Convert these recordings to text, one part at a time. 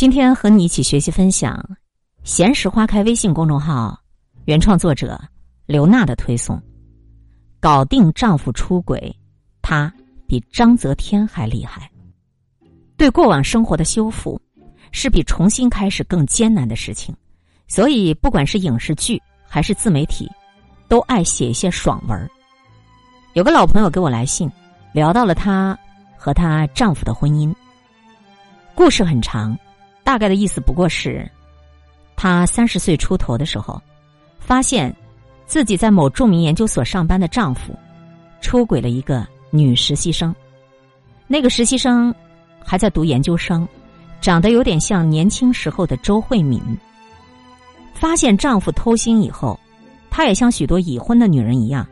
今天和你一起学习分享《闲时花开》微信公众号原创作者刘娜的推送。搞定丈夫出轨，她比张泽天还厉害。对过往生活的修复，是比重新开始更艰难的事情。所以，不管是影视剧还是自媒体，都爱写一些爽文。有个老朋友给我来信，聊到了她和她丈夫的婚姻，故事很长。大概的意思不过是，她三十岁出头的时候，发现自己在某著名研究所上班的丈夫出轨了一个女实习生。那个实习生还在读研究生，长得有点像年轻时候的周慧敏。发现丈夫偷腥以后，她也像许多已婚的女人一样，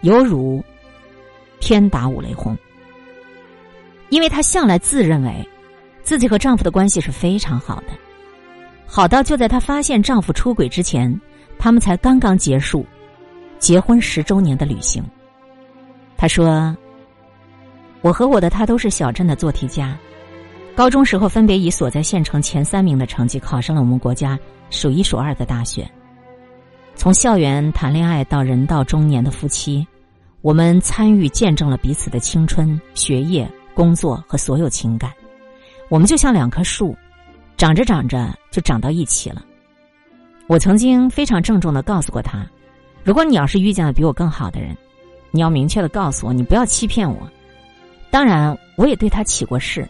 犹如天打五雷轰，因为她向来自认为。自己和丈夫的关系是非常好的，好到就在她发现丈夫出轨之前，他们才刚刚结束结婚十周年的旅行。她说：“我和我的他都是小镇的做题家，高中时候分别以所在县城前三名的成绩考上了我们国家数一数二的大学。从校园谈恋爱到人到中年的夫妻，我们参与见证了彼此的青春、学业、工作和所有情感。”我们就像两棵树，长着长着就长到一起了。我曾经非常郑重的告诉过他：，如果你要是遇见了比我更好的人，你要明确的告诉我，你不要欺骗我。当然，我也对他起过誓，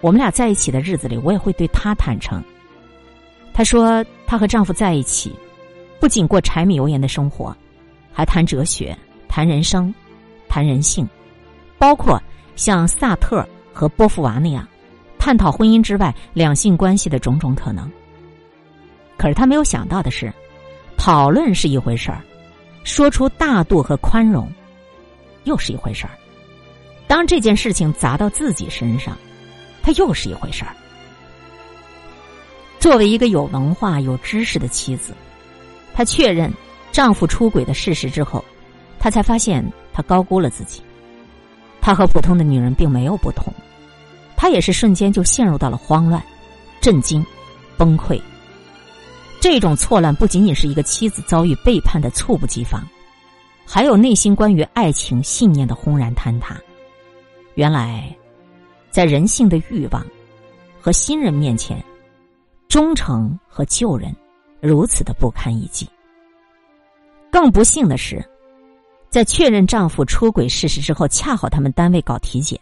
我们俩在一起的日子里，我也会对他坦诚。她说，她和丈夫在一起，不仅过柴米油盐的生活，还谈哲学、谈人生、谈人性，包括像萨特和波伏娃那样。探讨婚姻之外两性关系的种种可能。可是他没有想到的是，讨论是一回事儿，说出大度和宽容，又是一回事儿。当这件事情砸到自己身上，他又是一回事儿。作为一个有文化、有知识的妻子，她确认丈夫出轨的事实之后，她才发现她高估了自己。她和普通的女人并没有不同。她也是瞬间就陷入到了慌乱、震惊、崩溃。这种错乱不仅仅是一个妻子遭遇背叛的猝不及防，还有内心关于爱情信念的轰然坍塌。原来，在人性的欲望和新人面前，忠诚和旧人如此的不堪一击。更不幸的是，在确认丈夫出轨事实之后，恰好他们单位搞体检。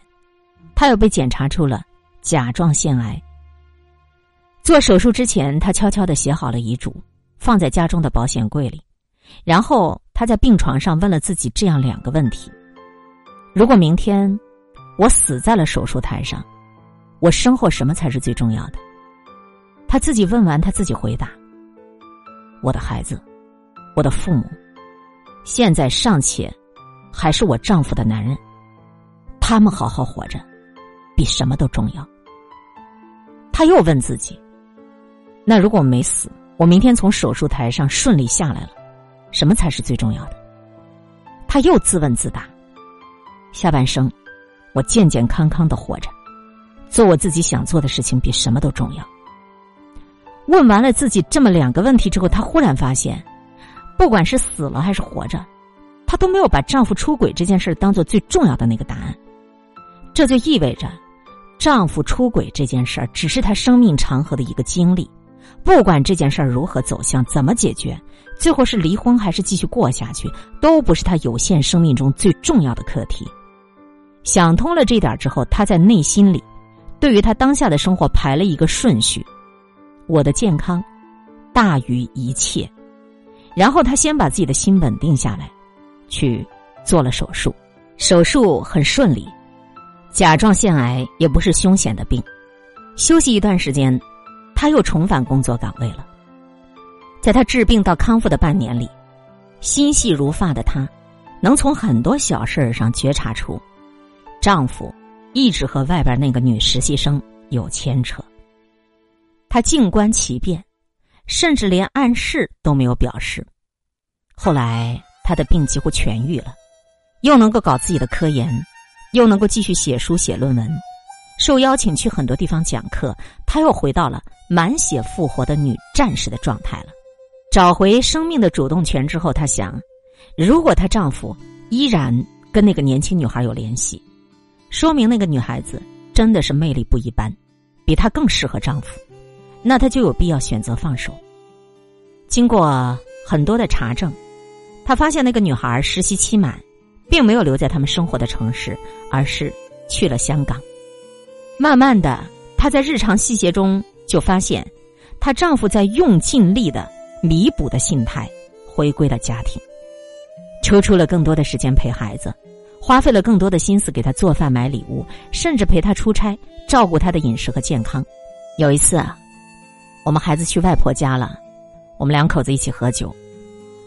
他又被检查出了甲状腺癌。做手术之前，他悄悄的写好了遗嘱，放在家中的保险柜里。然后他在病床上问了自己这样两个问题：如果明天我死在了手术台上，我身后什么才是最重要的？他自己问完，他自己回答：我的孩子，我的父母，现在尚且还是我丈夫的男人，他们好好活着。比什么都重要。他又问自己：“那如果我没死，我明天从手术台上顺利下来了，什么才是最重要的？”他又自问自答：“下半生，我健健康康的活着，做我自己想做的事情，比什么都重要。”问完了自己这么两个问题之后，她忽然发现，不管是死了还是活着，她都没有把丈夫出轨这件事当做最重要的那个答案。这就意味着。丈夫出轨这件事儿只是她生命长河的一个经历，不管这件事儿如何走向、怎么解决，最后是离婚还是继续过下去，都不是她有限生命中最重要的课题。想通了这点之后，她在内心里，对于她当下的生活排了一个顺序：我的健康大于一切。然后她先把自己的心稳定下来，去做了手术，手术很顺利。甲状腺癌也不是凶险的病，休息一段时间，他又重返工作岗位了。在他治病到康复的半年里，心细如发的她，能从很多小事儿上觉察出，丈夫一直和外边那个女实习生有牵扯。她静观其变，甚至连暗示都没有表示。后来，她的病几乎痊愈了，又能够搞自己的科研。又能够继续写书写论文，受邀请去很多地方讲课，她又回到了满血复活的女战士的状态了。找回生命的主动权之后，她想，如果她丈夫依然跟那个年轻女孩有联系，说明那个女孩子真的是魅力不一般，比她更适合丈夫，那她就有必要选择放手。经过很多的查证，她发现那个女孩实习期满，并没有留在他们生活的城市，而是去了香港。慢慢的，她在日常细节中就发现，她丈夫在用尽力的弥补的心态，回归了家庭，抽出了更多的时间陪孩子，花费了更多的心思给他做饭、买礼物，甚至陪他出差，照顾他的饮食和健康。有一次啊，我们孩子去外婆家了，我们两口子一起喝酒，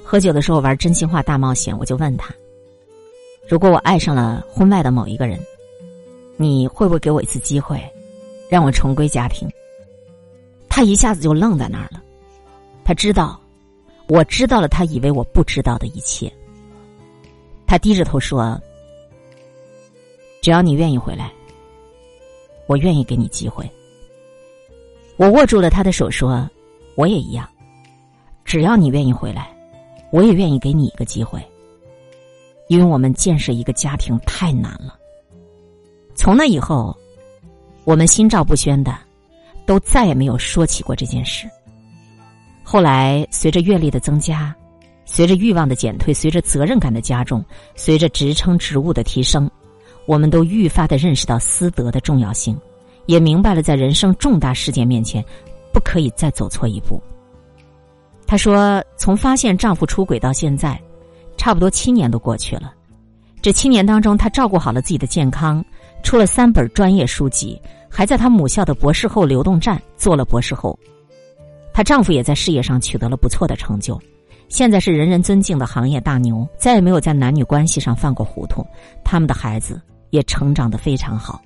喝酒的时候玩真心话大冒险，我就问他：如果我爱上了婚外的某一个人？你会不会给我一次机会，让我重归家庭？他一下子就愣在那儿了。他知道，我知道了他以为我不知道的一切。他低着头说：“只要你愿意回来，我愿意给你机会。”我握住了他的手说：“我也一样，只要你愿意回来，我也愿意给你一个机会。因为我们建设一个家庭太难了。”从那以后，我们心照不宣的，都再也没有说起过这件事。后来，随着阅历的增加，随着欲望的减退，随着责任感的加重，随着职称职务的提升，我们都愈发的认识到私德的重要性，也明白了在人生重大事件面前，不可以再走错一步。她说：“从发现丈夫出轨到现在，差不多七年都过去了。这七年当中，她照顾好了自己的健康。”出了三本专业书籍，还在她母校的博士后流动站做了博士后。她丈夫也在事业上取得了不错的成就，现在是人人尊敬的行业大牛，再也没有在男女关系上犯过糊涂。他们的孩子也成长得非常好，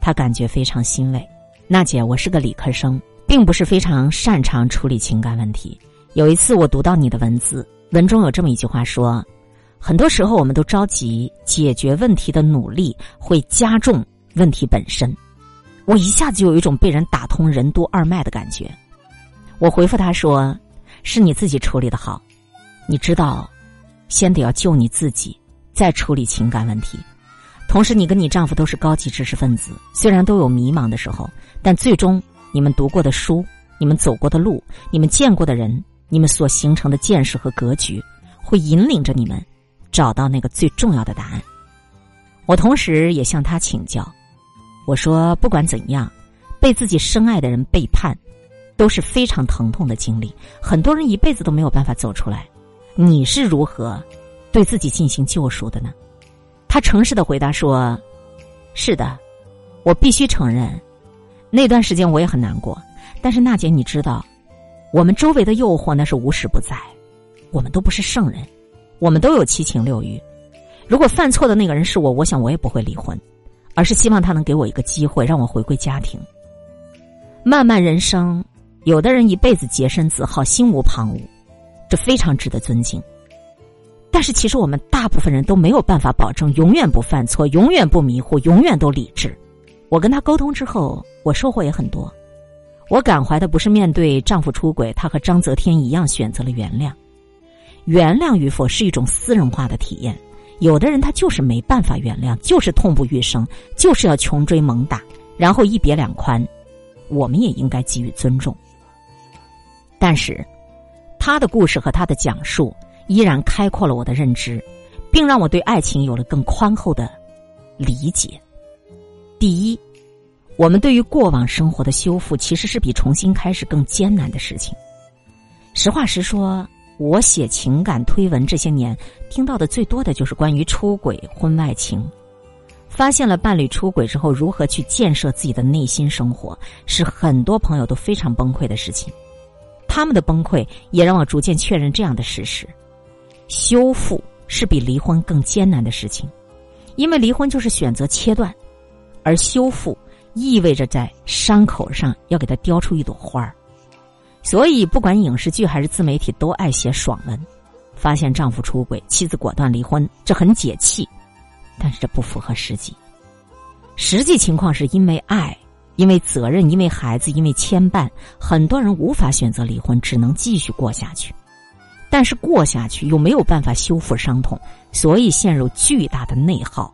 她感觉非常欣慰。娜姐，我是个理科生，并不是非常擅长处理情感问题。有一次我读到你的文字，文中有这么一句话说。很多时候，我们都着急解决问题的努力会加重问题本身。我一下子就有一种被人打通任督二脉的感觉。我回复他说：“是你自己处理的好，你知道，先得要救你自己，再处理情感问题。同时，你跟你丈夫都是高级知识分子，虽然都有迷茫的时候，但最终你们读过的书、你们走过的路、你们见过的人、你们所形成的见识和格局，会引领着你们。”找到那个最重要的答案。我同时也向他请教，我说：不管怎样，被自己深爱的人背叛，都是非常疼痛的经历，很多人一辈子都没有办法走出来。你是如何对自己进行救赎的呢？他诚实的回答说：“是的，我必须承认，那段时间我也很难过。但是娜姐，你知道，我们周围的诱惑那是无时不在，我们都不是圣人。”我们都有七情六欲，如果犯错的那个人是我，我想我也不会离婚，而是希望他能给我一个机会，让我回归家庭。漫漫人生，有的人一辈子洁身自好，心无旁骛，这非常值得尊敬。但是，其实我们大部分人都没有办法保证永远不犯错，永远不迷糊，永远都理智。我跟他沟通之后，我收获也很多。我感怀的不是面对丈夫出轨，她和章泽天一样选择了原谅。原谅与否是一种私人化的体验，有的人他就是没办法原谅，就是痛不欲生，就是要穷追猛打，然后一别两宽，我们也应该给予尊重。但是，他的故事和他的讲述依然开阔了我的认知，并让我对爱情有了更宽厚的理解。第一，我们对于过往生活的修复，其实是比重新开始更艰难的事情。实话实说。我写情感推文这些年，听到的最多的就是关于出轨、婚外情。发现了伴侣出轨之后，如何去建设自己的内心生活，是很多朋友都非常崩溃的事情。他们的崩溃也让我逐渐确认这样的事实：修复是比离婚更艰难的事情，因为离婚就是选择切断，而修复意味着在伤口上要给它雕出一朵花儿。所以，不管影视剧还是自媒体，都爱写爽文。发现丈夫出轨，妻子果断离婚，这很解气，但是这不符合实际。实际情况是因为爱，因为责任，因为孩子，因为牵绊，很多人无法选择离婚，只能继续过下去。但是过下去又没有办法修复伤痛，所以陷入巨大的内耗。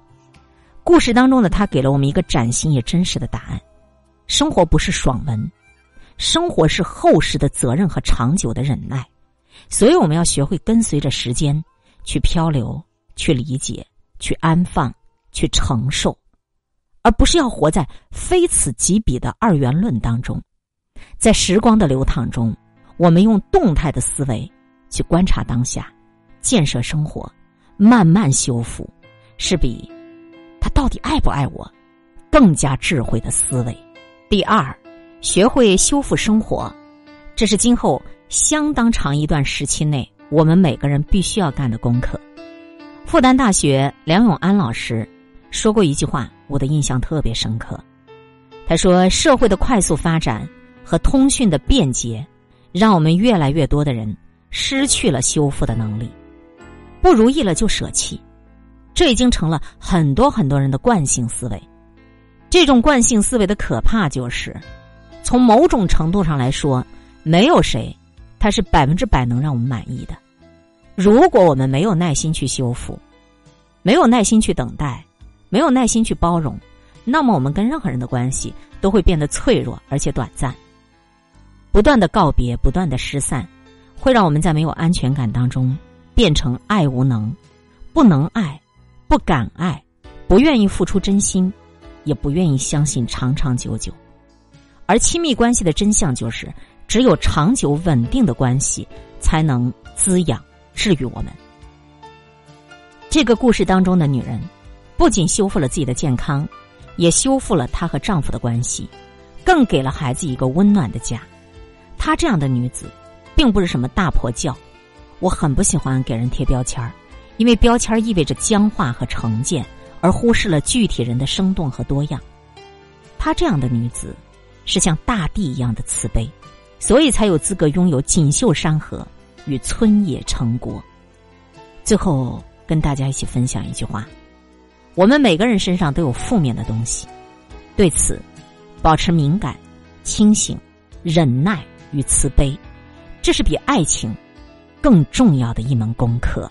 故事当中的他给了我们一个崭新也真实的答案：生活不是爽文，生活是厚实的责任和长久的忍耐。所以我们要学会跟随着时间去漂流，去理解，去安放，去承受，而不是要活在非此即彼的二元论当中。在时光的流淌中，我们用动态的思维。去观察当下，建设生活，慢慢修复，是比他到底爱不爱我更加智慧的思维。第二，学会修复生活，这是今后相当长一段时期内我们每个人必须要干的功课。复旦大学梁永安老师说过一句话，我的印象特别深刻。他说：“社会的快速发展和通讯的便捷，让我们越来越多的人。”失去了修复的能力，不如意了就舍弃，这已经成了很多很多人的惯性思维。这种惯性思维的可怕就是，从某种程度上来说，没有谁他是百分之百能让我们满意的。如果我们没有耐心去修复，没有耐心去等待，没有耐心去包容，那么我们跟任何人的关系都会变得脆弱而且短暂，不断的告别，不断的失散。会让我们在没有安全感当中变成爱无能，不能爱，不敢爱，不愿意付出真心，也不愿意相信长长久久。而亲密关系的真相就是，只有长久稳定的关系才能滋养治愈我们。这个故事当中的女人，不仅修复了自己的健康，也修复了她和丈夫的关系，更给了孩子一个温暖的家。她这样的女子。并不是什么大婆教，我很不喜欢给人贴标签儿，因为标签意味着僵化和成见，而忽视了具体人的生动和多样。她这样的女子，是像大地一样的慈悲，所以才有资格拥有锦绣山河与村野成国。最后跟大家一起分享一句话：我们每个人身上都有负面的东西，对此保持敏感、清醒、忍耐与慈悲。这是比爱情更重要的一门功课。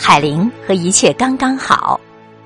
海玲”和一切刚刚好。